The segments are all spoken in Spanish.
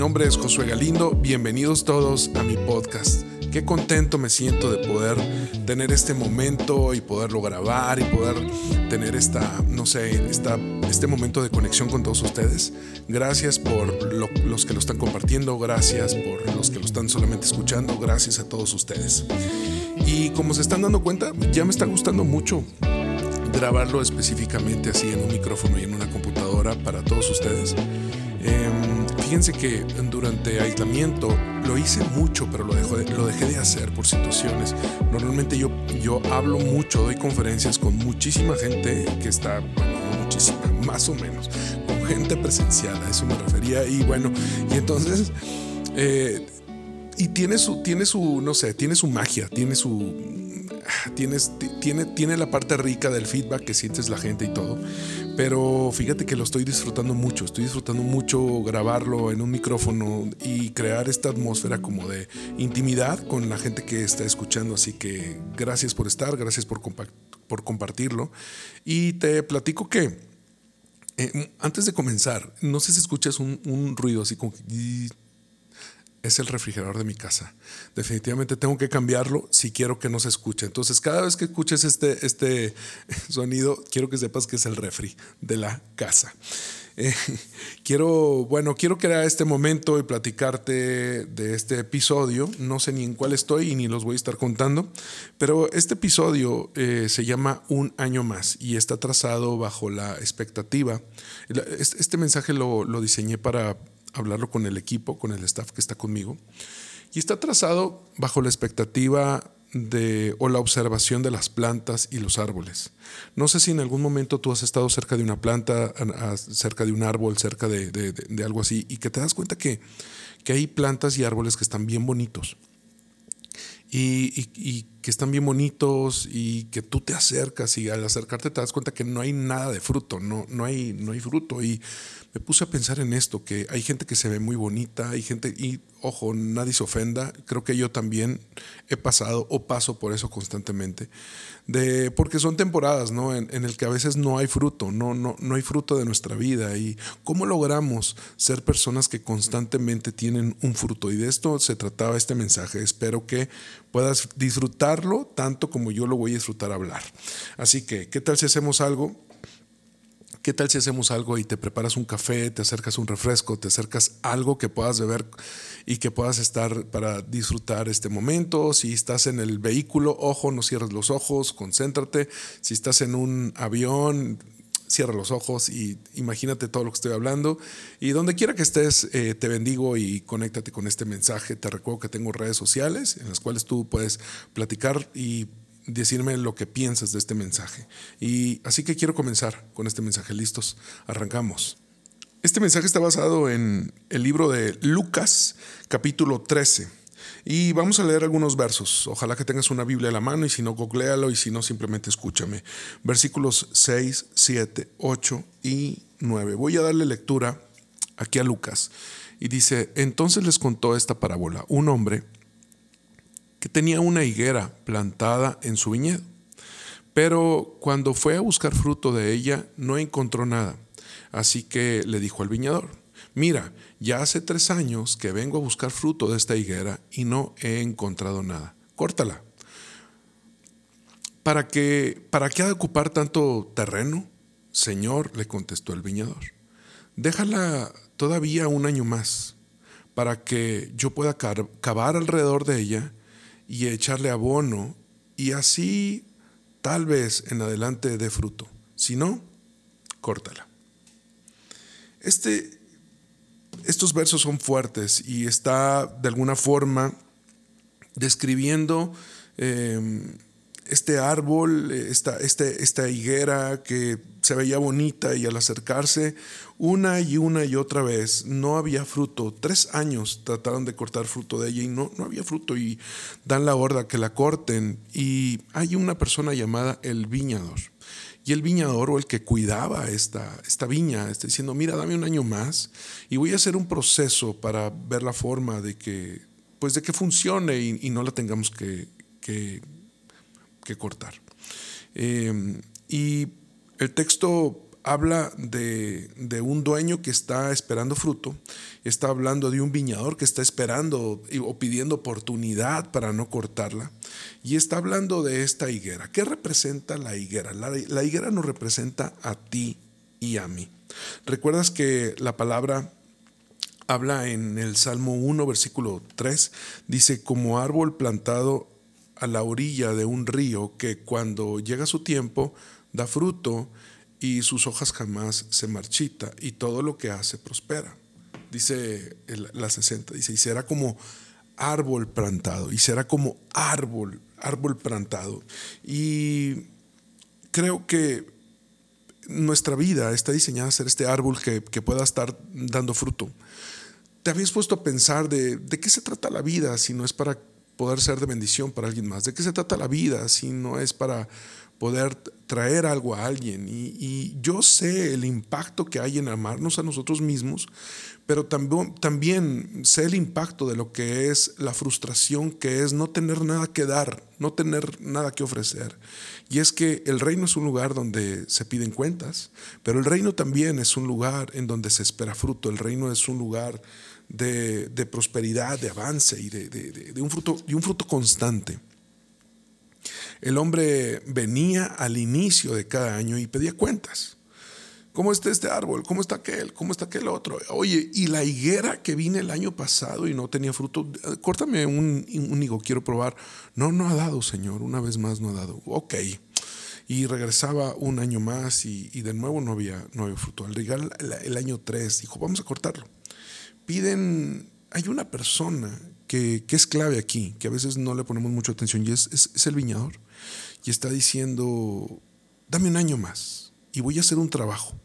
nombre es Josué Galindo, bienvenidos todos a mi podcast. Qué contento me siento de poder tener este momento y poderlo grabar y poder tener esta, no sé, esta, este momento de conexión con todos ustedes. Gracias por los que lo están compartiendo, gracias por los que lo están solamente escuchando, gracias a todos ustedes. Y como se están dando cuenta, ya me está gustando mucho grabarlo específicamente así en un micrófono y en una computadora para todos ustedes. Em, fíjense que durante aislamiento lo hice mucho, pero lo, lo dejé de hacer por situaciones. Normalmente yo, yo hablo mucho, doy conferencias con muchísima gente que está, bueno, no muchísima, más o menos, con gente presencial, a eso me refería. Y bueno, y entonces... Eh, y tiene su, tiene su, no sé, tiene su magia, tiene su, tienes, tiene, tiene la parte rica del feedback que sientes la gente y todo. Pero fíjate que lo estoy disfrutando mucho, estoy disfrutando mucho grabarlo en un micrófono y crear esta atmósfera como de intimidad con la gente que está escuchando. Así que gracias por estar, gracias por, por compartirlo. Y te platico que eh, antes de comenzar, no sé si escuchas un, ruido así como es el refrigerador de mi casa. Definitivamente tengo que cambiarlo si quiero que no se escuche. Entonces, cada vez que escuches este, este sonido, quiero que sepas que es el refri de la casa. Eh, quiero, bueno, quiero crear este momento y platicarte de este episodio. No sé ni en cuál estoy y ni los voy a estar contando, pero este episodio eh, se llama Un año más y está trazado bajo la expectativa. Este mensaje lo, lo diseñé para hablarlo con el equipo, con el staff que está conmigo. Y está trazado bajo la expectativa de, o la observación de las plantas y los árboles. No sé si en algún momento tú has estado cerca de una planta, cerca de un árbol, cerca de, algo así, y que te das cuenta que, que, hay plantas y árboles que están bien bonitos. Y, y, que están bien bonitos y que tú te acercas y al acercarte te das cuenta que no hay nada de fruto, no, no, hay, no hay fruto. Y me puse a pensar en esto, que hay gente que se ve muy bonita, hay gente, y ojo, nadie se ofenda, creo que yo también he pasado o paso por eso constantemente, de, porque son temporadas, ¿no? En, en el que a veces no hay fruto, no, no, no hay fruto de nuestra vida, y cómo logramos ser personas que constantemente tienen un fruto, y de esto se trataba este mensaje, espero que puedas disfrutarlo tanto como yo lo voy a disfrutar hablar. Así que, ¿qué tal si hacemos algo? ¿Qué tal si hacemos algo y te preparas un café, te acercas un refresco, te acercas algo que puedas beber y que puedas estar para disfrutar este momento? Si estás en el vehículo, ojo, no cierres los ojos, concéntrate. Si estás en un avión, cierra los ojos y imagínate todo lo que estoy hablando. Y donde quiera que estés, eh, te bendigo y conéctate con este mensaje. Te recuerdo que tengo redes sociales en las cuales tú puedes platicar y decirme lo que piensas de este mensaje. Y así que quiero comenzar con este mensaje. Listos, arrancamos. Este mensaje está basado en el libro de Lucas, capítulo 13. Y vamos a leer algunos versos. Ojalá que tengas una Biblia a la mano y si no, googlealo y si no, simplemente escúchame. Versículos 6, 7, 8 y 9. Voy a darle lectura aquí a Lucas. Y dice, entonces les contó esta parábola. Un hombre que tenía una higuera plantada en su viñedo. Pero cuando fue a buscar fruto de ella, no encontró nada. Así que le dijo al viñador, mira, ya hace tres años que vengo a buscar fruto de esta higuera y no he encontrado nada. Córtala. ¿Para qué, ¿Para qué ha de ocupar tanto terreno? Señor, le contestó el viñador, déjala todavía un año más, para que yo pueda cavar alrededor de ella y echarle abono y así tal vez en adelante dé fruto. Si no, córtala. Este, estos versos son fuertes y está de alguna forma describiendo em, este árbol, esta, este, esta higuera que se veía bonita y al acercarse una y una y otra vez no había fruto. Tres años trataron de cortar fruto de ella y no, no había fruto y dan la orden que la corten. Y hay una persona llamada el viñador. Y el viñador o el que cuidaba esta, esta viña está diciendo, mira, dame un año más y voy a hacer un proceso para ver la forma de que, pues de que funcione y, no la tengamos que, que, cortar. Eh, y el texto habla de, de, un dueño que está esperando fruto, está hablando de un viñador que está esperando o pidiendo oportunidad para no cortarla, y está hablando de esta higuera. ¿Qué representa la higuera? La, la higuera nos representa a ti y a mí. ¿Recuerdas que la palabra habla en el Salmo 1, versículo 3? Dice, como árbol plantado a la orilla de un río que cuando llega su tiempo da fruto y sus hojas jamás se marchita y todo lo que hace prospera. Dice la 60, dice, y será como árbol plantado, y será como árbol, árbol plantado. Y creo que nuestra vida está diseñada a ser este árbol que, pueda estar dando fruto. ¿Te habías puesto a pensar de, de qué se trata la vida si no es para poder ser de bendición para alguien más? ¿De qué se trata la vida si no es para poder traer algo a alguien. Y, yo sé el impacto que hay en amarnos a nosotros mismos, pero también, sé el impacto de lo que es la frustración, que es no tener nada que dar, no tener nada que ofrecer. Y es que el reino es un lugar donde se piden cuentas, pero el reino también es un lugar en donde se espera fruto. El reino es un lugar de, prosperidad, de avance y de, un fruto, y un fruto constante. El hombre venía al inicio de cada año y pedía cuentas. ¿Cómo está este árbol? ¿Cómo está aquel? ¿Cómo está aquel otro? Oye, y la higuera que vine el año pasado y no tenía fruto, córtame un, un higo, quiero probar. No, no ha dado, Señor, una vez más no ha dado. Ok. Y regresaba un año más y, de nuevo no había, no había fruto. Al llegar el, el año 3, dijo, vamos a cortarlo. Hay una persona que, es clave aquí, que a veces no le ponemos mucha atención, y es, el viñador. Y está diciendo, dame un año más y voy a hacer un trabajo.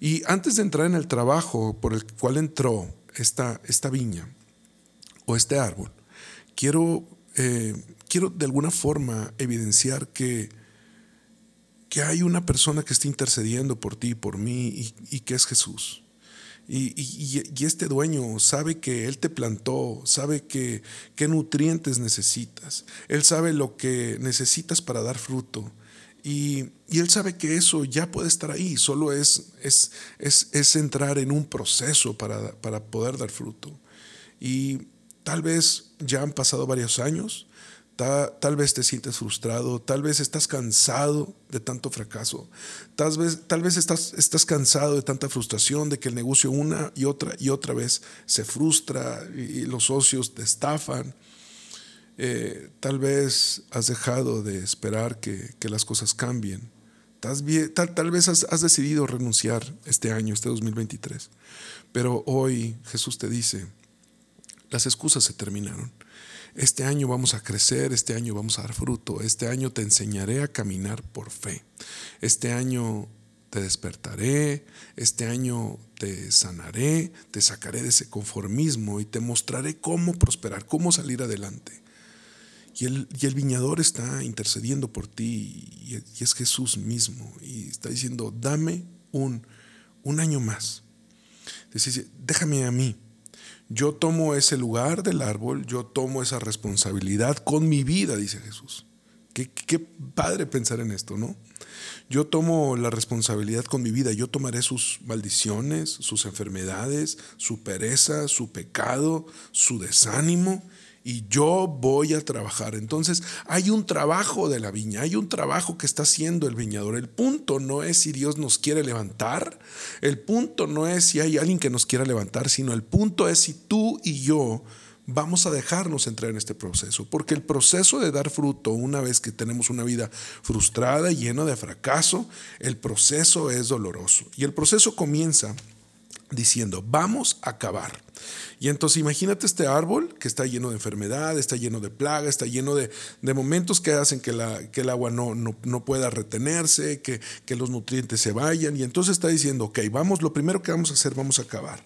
Y antes de entrar en el trabajo por el cual entró esta, viña o este árbol, quiero, eh, quiero de alguna forma evidenciar que, que hay una persona que está intercediendo por ti por mí y que es Jesús. Y, este dueño sabe que Él te plantó, sabe que, qué nutrientes necesitas, Él sabe lo que necesitas para dar fruto. Y, Él sabe que eso ya puede estar ahí, solo es, entrar en un proceso para poder dar fruto. Y tal vez ya han pasado varios años, Tal, vez te sientes frustrado, tal vez estás cansado de tanto fracaso, tal vez, tal vez estás, estás cansado de tanta frustración, de que el negocio una y otra y otra vez se frustra y, los socios te estafan. Eh, tal vez has dejado de esperar que, las cosas cambien. Tal, tal, vez has, has decidido renunciar este año, este 2023. Pero hoy Jesús te dice, las excusas se terminaron. Este año vamos a crecer, este año vamos a dar fruto, este año te enseñaré a caminar por fe, este año te despertaré, este año te sanaré, te sacaré de ese conformismo y te mostraré cómo prosperar, cómo salir adelante. Y el, viñador está intercediendo por ti y, es Jesús mismo y está diciendo, dame un, un año más. Dice, déjame a mí yo tomo ese lugar del árbol, yo tomo esa responsabilidad con mi vida, dice Jesús. Qué, padre pensar en esto, ¿no? Yo tomo la responsabilidad con mi vida, yo tomaré sus maldiciones, sus enfermedades, su pereza, su pecado, su desánimo y yo voy a trabajar. Entonces hay un trabajo de la viña, hay un trabajo que está haciendo el viñador. El punto no es si Dios nos quiere levantar, el punto no es si hay alguien que nos quiera levantar, sino el punto es si tú y yo vamos a dejarnos entrar en este proceso, porque el proceso de dar fruto, una vez que tenemos una vida frustrada, llena de fracaso, el proceso es doloroso. Y el proceso comienza diciendo, vamos a acabar. Y entonces imagínate este árbol que está lleno de enfermedad, está lleno de plaga, está lleno de, momentos que hacen que, el agua no, no, pueda retenerse, que, que, los nutrientes se vayan. Y entonces está diciendo, ok, vamos, lo primero que vamos a hacer, vamos a acabar.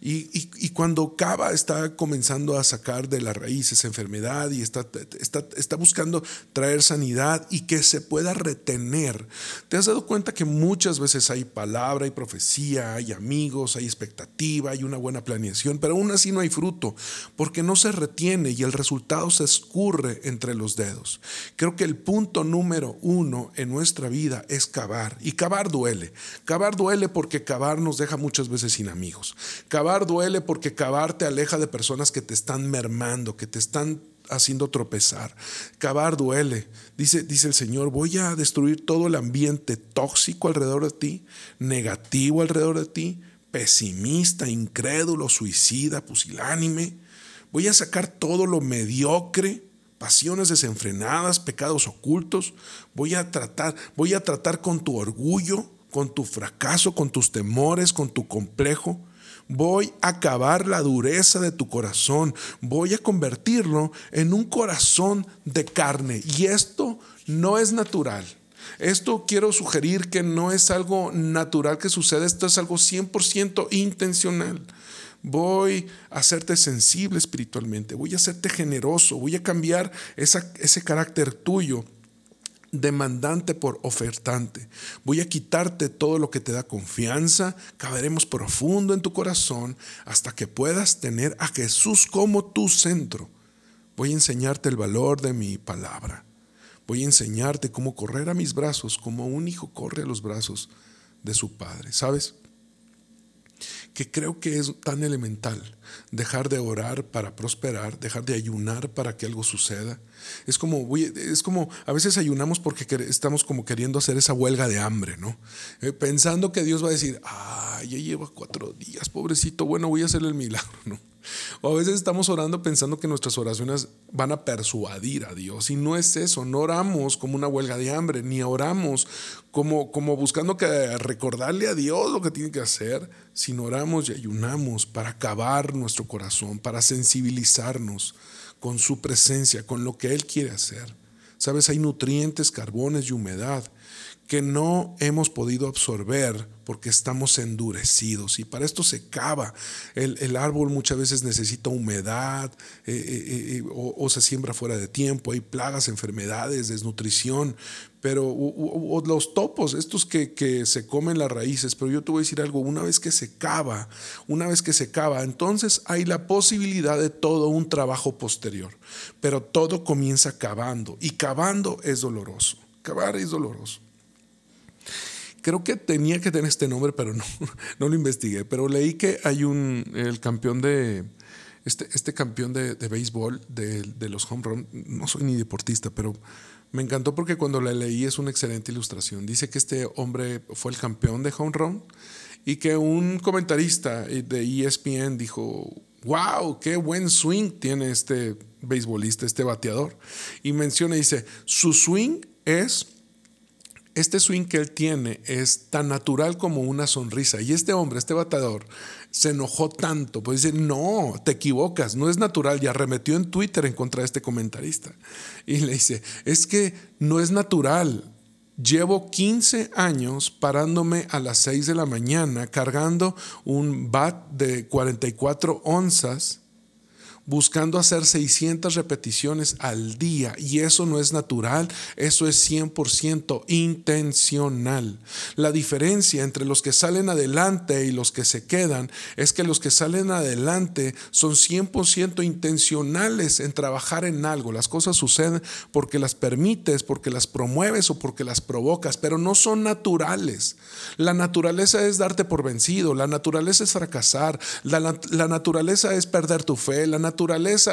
Y, cuando cava está comenzando a sacar de la raíz esa enfermedad y está, está, está, buscando traer sanidad y que se pueda retener, te has dado cuenta que muchas veces hay palabra, hay profecía, hay amigos, hay expectativa, hay una buena planeación, pero aún así no hay fruto, porque no se retiene y el resultado se escurre entre los dedos. Creo que el punto número uno en nuestra vida es cavar, y cavar duele. Cavar duele porque cavar nos deja muchas veces sin amigos. Duele porque cavar te aleja de personas que te están mermando, que te están haciendo tropezar. Cavar duele. Dice, dice el Señor, voy a destruir todo el ambiente tóxico alrededor de ti, negativo alrededor de ti, pesimista, incrédulo, suicida, pusilánime. Voy a sacar todo lo mediocre, pasiones desenfrenadas, pecados ocultos. Voy a tratar, voy a tratar con tu orgullo, con tu fracaso, con tus temores, con tu complejo. Voy a acabar la dureza de tu corazón. Voy a convertirlo en un corazón de carne. Y esto no es natural. Esto quiero sugerir que no es algo natural que sucede, esto es algo 100% intencional. Voy a hacerte sensible espiritualmente, voy a hacerte generoso, voy a cambiar ese carácter tuyo demandante por ofertante. Voy a quitarte todo lo que te da confianza, caberemos profundo en tu corazón hasta que puedas tener a Jesús como tu centro. Voy a enseñarte el valor de mi palabra. Voy a enseñarte cómo correr a mis brazos, como un hijo corre a los brazos de su padre. ¿Sabes? Que creo que es tan elemental. Dejar de orar para prosperar, dejar de ayunar para que algo suceda. Es como, es como a veces ayunamos porque estamos como queriendo hacer esa huelga de hambre, ¿no? Eh, pensando que Dios va a decir, ah, ya lleva cuatro días, pobrecito, bueno, voy a hacerle el milagro, ¿no? O a veces estamos orando pensando que nuestras oraciones van a persuadir a Dios. Y no es eso, no oramos como una huelga de hambre, ni oramos como, como buscando que recordarle a Dios lo que tiene que hacer, sino oramos y ayunamos para acabar nuestro corazón, para sensibilizarnos con su presencia, con lo que Él quiere hacer. Sabes, hay nutrientes, carbones y humedad que no hemos podido absorber porque estamos endurecidos y para esto se cava. El, árbol muchas veces necesita humedad eh, eh, eh, o, se siembra fuera de tiempo, hay plagas, enfermedades, desnutrición, pero los topos, estos que, que, se comen las raíces, pero yo te voy a decir algo, una vez que se cava, una vez que se cava, entonces hay la posibilidad de todo un trabajo posterior, pero todo comienza cavando y cavando es doloroso, cavar es doloroso. Creo que tenía que tener este nombre, pero no, no lo investigué. Pero leí que hay un, el campeón de, este, este campeón de, de béisbol de, de, los home run, no soy ni deportista, pero me encantó porque cuando la leí es una excelente ilustración. Dice que este hombre fue el campeón de home run y que un comentarista de ESPN dijo, wow, qué buen swing tiene este beisbolista, este bateador. Y menciona, dice, su swing es este swing que él tiene es tan natural como una sonrisa. Y este hombre, este batador, se enojó tanto, pues dice, no, te equivocas, no es natural. Y arremetió en Twitter en contra de este comentarista. Y le dice, es que no es natural. Llevo 15 años parándome a las 6 de la mañana cargando un bat de 44 onzas buscando hacer 600 repeticiones al día y eso no es natural, eso es 100% intencional. La diferencia entre los que salen adelante y los que se quedan es que los que salen adelante son 100% intencionales en trabajar en algo. Las cosas suceden porque las permites, porque las promueves o porque las provocas, pero no son naturales. La naturaleza es darte por vencido, la naturaleza es fracasar, la, naturaleza es perder tu fe, la naturaleza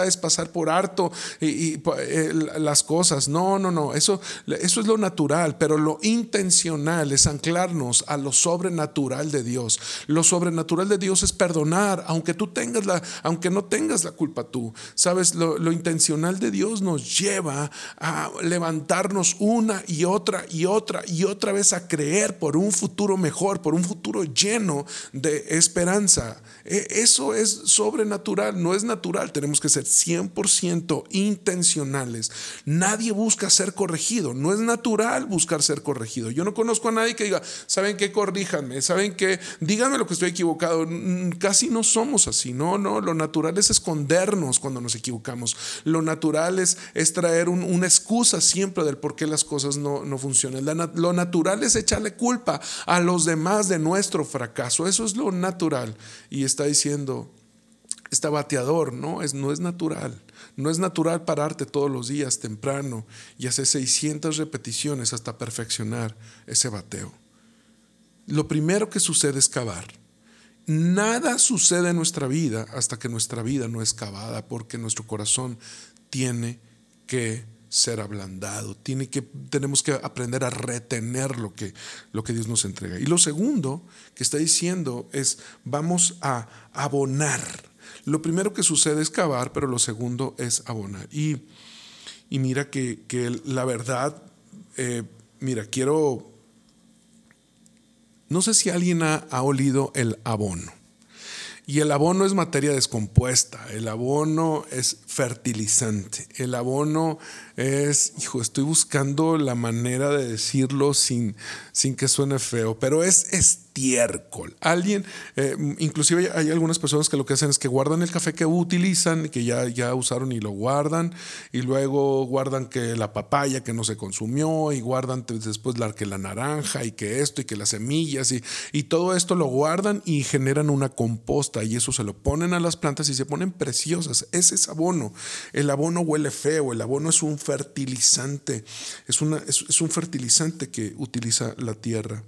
es pasar por harto y, eh, las cosas. No, no, no. Eso, eso es lo natural, pero lo intencional es anclarnos a lo sobrenatural de Dios. Lo sobrenatural de Dios es perdonar, aunque tú tengas la, aunque no tengas la culpa tú. Sabes, lo, lo intencional de Dios nos lleva a levantarnos una y otra y otra y otra vez a creer por un futuro mejor, por un futuro lleno de esperanza. E, eso es sobrenatural, no es natural tenemos que ser 100% intencionales. Nadie busca ser corregido. No es natural buscar ser corregido. Yo no conozco a nadie que diga, ¿saben qué? Corríjanme. ¿Saben qué? Díganme lo que estoy equivocado. Casi no somos así. No, no. Lo natural es escondernos cuando nos equivocamos. Lo natural es, traer una excusa siempre del por qué las cosas no, no funcionan. lo natural es echarle culpa a los demás de nuestro fracaso. Eso es lo natural. Y está diciendo, está bateador, no es, no es natural. No es natural pararte todos los días temprano y hacer 600 repeticiones hasta perfeccionar ese bateo. Lo primero que sucede es cavar. Nada sucede en nuestra vida hasta que nuestra vida no es cavada, porque nuestro corazón tiene que ser ablandado, tiene que, tenemos que aprender a retener lo que, lo que Dios nos entrega. Y lo segundo que está diciendo es, vamos a abonar. Lo primero que sucede es cavar, pero lo segundo es abonar. Y, mira que, la verdad, eh, mira, quiero, no sé si alguien ha, ha olido el abono. Y el abono es materia descompuesta, el abono es fertilizante, el abono es, hijo, estoy buscando la manera de decirlo sin, sin que suene feo, pero es estiércol. Alguien, eh, inclusive hay algunas personas que lo que hacen es que guardan el café que utilizan, que ya, ya usaron y lo guardan, y luego guardan que la papaya que no se consumió, y guardan después la, que la naranja, y que esto, y que las semillas, y, todo esto lo guardan y generan una composta, y eso se lo ponen a las plantas y se ponen preciosas. Ese es abono. El abono huele feo, el abono es un fertilizante, es, un fertilizante que utiliza la tierra.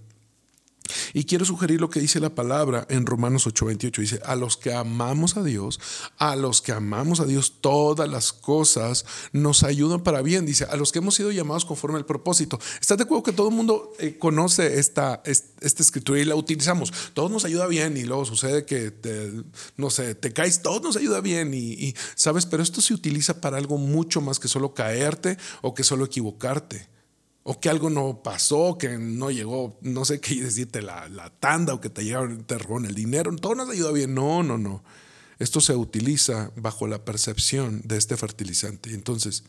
Y quiero sugerir lo que dice la palabra en Romanos 8:28. Dice, a los que amamos a Dios, a los que amamos a Dios, todas las cosas nos ayudan para bien. Dice, a los que hemos sido llamados conforme al propósito. ¿Estás de acuerdo que todo el mundo eh, conoce esta, esta escritura y la utilizamos? Todo nos ayuda bien y luego sucede que, te, no sé, te caes, todo nos ayuda bien y, y, ¿sabes? Pero esto se utiliza para algo mucho más que solo caerte o que solo equivocarte o que algo no pasó, que no llegó, no sé qué decirte, la, la tanda o que te llegaron, te robaron el dinero, todo nos ayuda bien. No, no, no. Esto se utiliza bajo la percepción de este fertilizante. Entonces,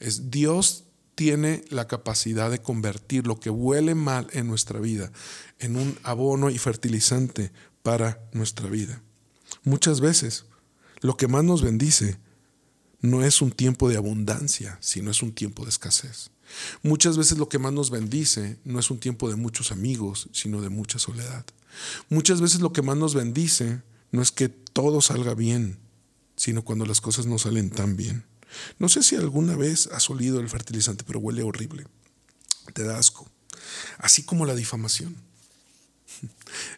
es Dios tiene la capacidad de convertir lo que huele mal en nuestra vida en un abono y fertilizante para nuestra vida. Muchas veces lo que más nos bendice no es un tiempo de abundancia, sino es un tiempo de escasez. Muchas veces lo que más nos bendice no es un tiempo de muchos amigos, sino de mucha soledad. Muchas veces lo que más nos bendice no es que todo salga bien, sino cuando las cosas no salen tan bien. No sé si alguna vez has olido el fertilizante, pero huele horrible. Te da asco. Así como la difamación.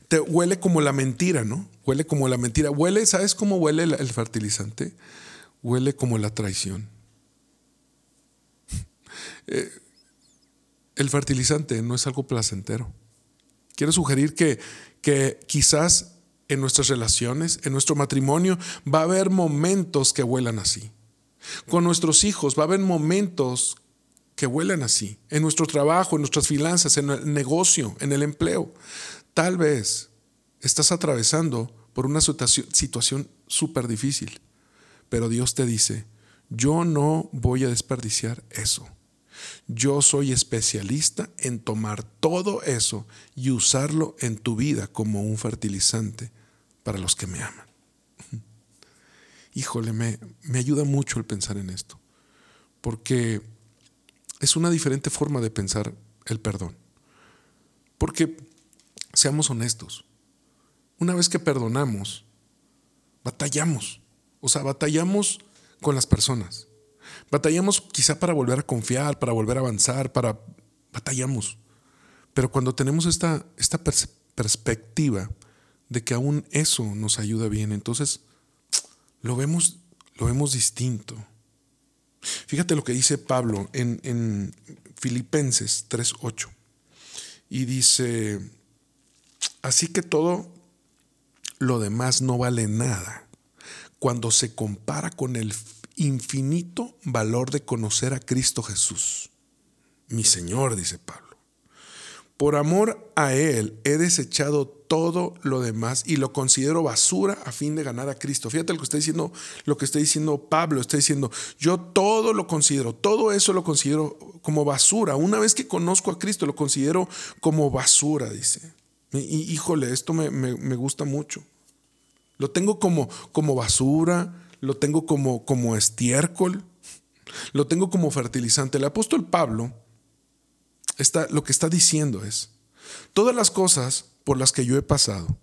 Te huele como la mentira, ¿no? Huele como la mentira. Huele, ¿sabes cómo huele el fertilizante? Huele como la traición. Eh, el fertilizante no es algo placentero. Quiero sugerir que, que quizás en nuestras relaciones, en nuestro matrimonio, va a haber momentos que huelan así. Con nuestros hijos va a haber momentos que huelan así. En nuestro trabajo, en nuestras finanzas, en el negocio, en el empleo. Tal vez estás atravesando por una situación súper difícil, pero Dios te dice, yo no voy a desperdiciar eso. Yo soy especialista en tomar todo eso y usarlo en tu vida como un fertilizante para los que me aman. Híjole, me, me ayuda mucho el pensar en esto, porque es una diferente forma de pensar el perdón. Porque, seamos honestos, una vez que perdonamos, batallamos. O sea, batallamos con las personas. Batallamos quizá para volver a confiar, para volver a avanzar, para... Batallamos. Pero cuando tenemos esta, esta perspectiva de que aún eso nos ayuda bien, entonces lo vemos, lo vemos distinto. Fíjate lo que dice Pablo en, en Filipenses 3.8. Y dice, así que todo lo demás no vale nada cuando se compara con el infinito valor de conocer a Cristo Jesús, mi Señor, dice Pablo. Por amor a Él he desechado todo lo demás y lo considero basura a fin de ganar a Cristo. Fíjate lo que está diciendo, lo que está diciendo Pablo, está diciendo, yo todo lo considero, todo eso lo considero como basura. Una vez que conozco a Cristo, lo considero como basura, dice. Y, híjole, esto me, me, gusta mucho. Lo tengo como, como basura, lo tengo como, como estiércol, lo tengo como fertilizante. El apóstol Pablo lo que está diciendo es, todas las cosas por las que yo he pasado,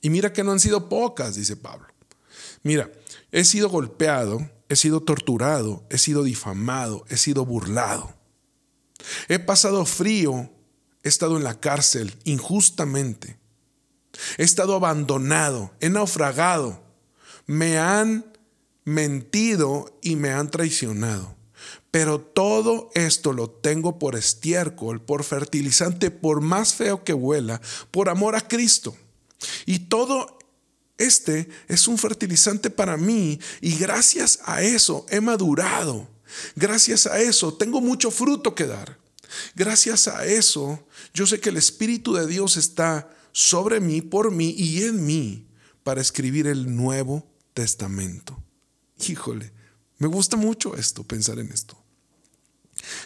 y mira que no han sido pocas, dice Pablo. Mira, he sido golpeado, he sido torturado, he sido difamado, he sido burlado. He pasado frío, he estado en la cárcel injustamente. He estado abandonado, he naufragado. Me han mentido y me han traicionado. Pero todo esto lo tengo por estiércol, por fertilizante, por más feo que huela, por amor a Cristo. Y todo este es un fertilizante para mí y gracias a eso he madurado. Gracias a eso tengo mucho fruto que dar. Gracias a eso yo sé que el Espíritu de Dios está sobre mí, por mí y en mí para escribir el Nuevo Testamento. Híjole, me gusta mucho esto, pensar en esto.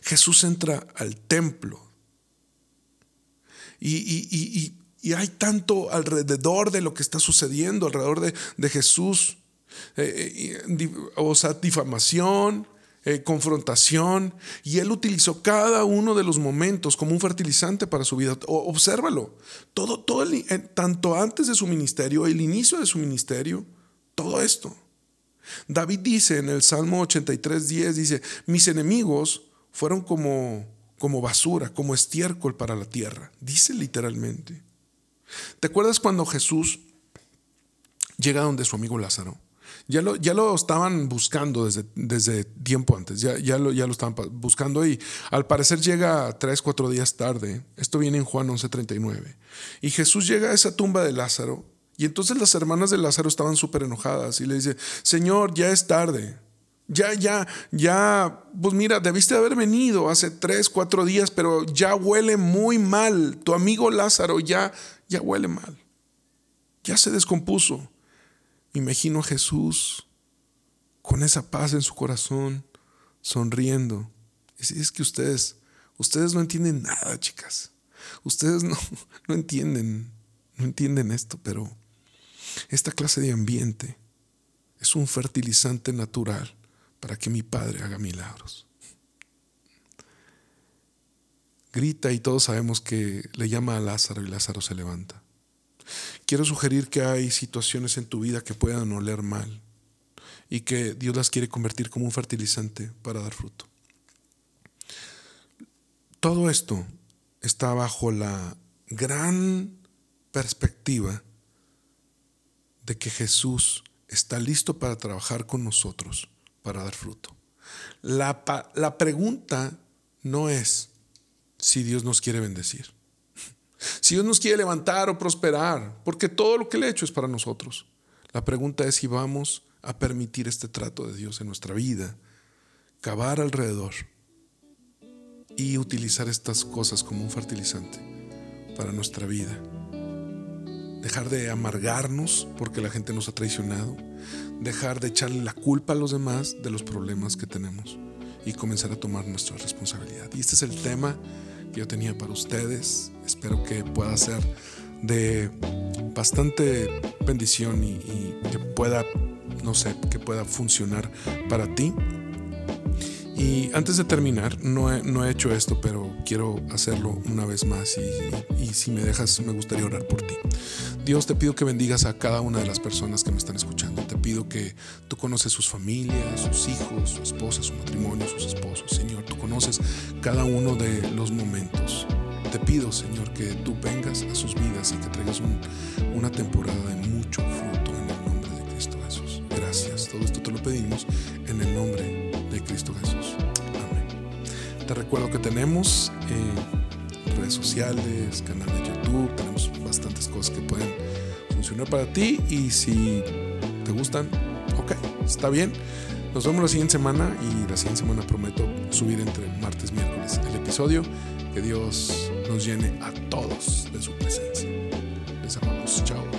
Jesús entra al templo y, hay tanto alrededor de lo que está sucediendo, alrededor de, Jesús, eh, eh, o sea, difamación, eh, confrontación, y él utilizó cada uno de los momentos como un fertilizante para su vida. obsérvalo, todo, todo tanto antes de su ministerio, el inicio de su ministerio, todo esto. David dice en el Salmo 83, 10, dice, mis enemigos fueron como, como basura, como estiércol para la tierra. Dice literalmente. ¿Te acuerdas cuando Jesús llega donde su amigo Lázaro? Ya lo, ya lo estaban buscando desde, desde tiempo antes, ya, ya, lo, ya lo estaban buscando y al parecer llega tres, cuatro días tarde. Esto viene en Juan 11:39. Y Jesús llega a esa tumba de Lázaro y entonces las hermanas de Lázaro estaban súper enojadas y le dice, Señor, ya es tarde. Ya, ya, ya, pues mira, debiste haber venido hace tres, cuatro días, pero ya huele muy mal. Tu amigo Lázaro ya, ya huele mal. Ya se descompuso. Imagino a Jesús con esa paz en su corazón, sonriendo. Es, es que ustedes, ustedes no entienden nada, chicas. Ustedes no, no entienden, no entienden esto, pero esta clase de ambiente es un fertilizante natural para que mi Padre haga milagros. Grita y todos sabemos que le llama a Lázaro y Lázaro se levanta. Quiero sugerir que hay situaciones en tu vida que puedan oler mal y que Dios las quiere convertir como un fertilizante para dar fruto. Todo esto está bajo la gran perspectiva de que Jesús está listo para trabajar con nosotros para dar fruto. La, la pregunta no es si Dios nos quiere bendecir, si Dios nos quiere levantar o prosperar, porque todo lo que le he hecho es para nosotros. La pregunta es si vamos a permitir este trato de Dios en nuestra vida, cavar alrededor y utilizar estas cosas como un fertilizante para nuestra vida. Dejar de amargarnos porque la gente nos ha traicionado, dejar de echarle la culpa a los demás de los problemas que tenemos y comenzar a tomar nuestra responsabilidad. Y este es el tema que yo tenía para ustedes. Espero que pueda ser de bastante bendición y, que pueda, no sé, que pueda funcionar para ti. Y antes de terminar, no he, no he, hecho esto, pero quiero hacerlo una vez más y, y, si me dejas, me gustaría orar por ti. Dios, te pido que bendigas a cada una de las personas que me están escuchando. Te pido que tú conoces sus familias, sus hijos, su esposa, su matrimonio, sus esposos. Señor, tú conoces cada uno de los momentos. Te pido, Señor, que tú vengas a sus vidas y que traigas una temporada de mucho fruto en el nombre de Cristo Jesús. Gracias. Todo esto te lo pedimos recuerdo que tenemos eh, redes sociales, canal de YouTube, tenemos bastantes cosas que pueden funcionar para ti y si te gustan, ok, está bien. Nos vemos la siguiente semana y la siguiente semana prometo subir entre martes y miércoles el episodio. Que Dios nos llene a todos de su presencia. Les amamos. Chao.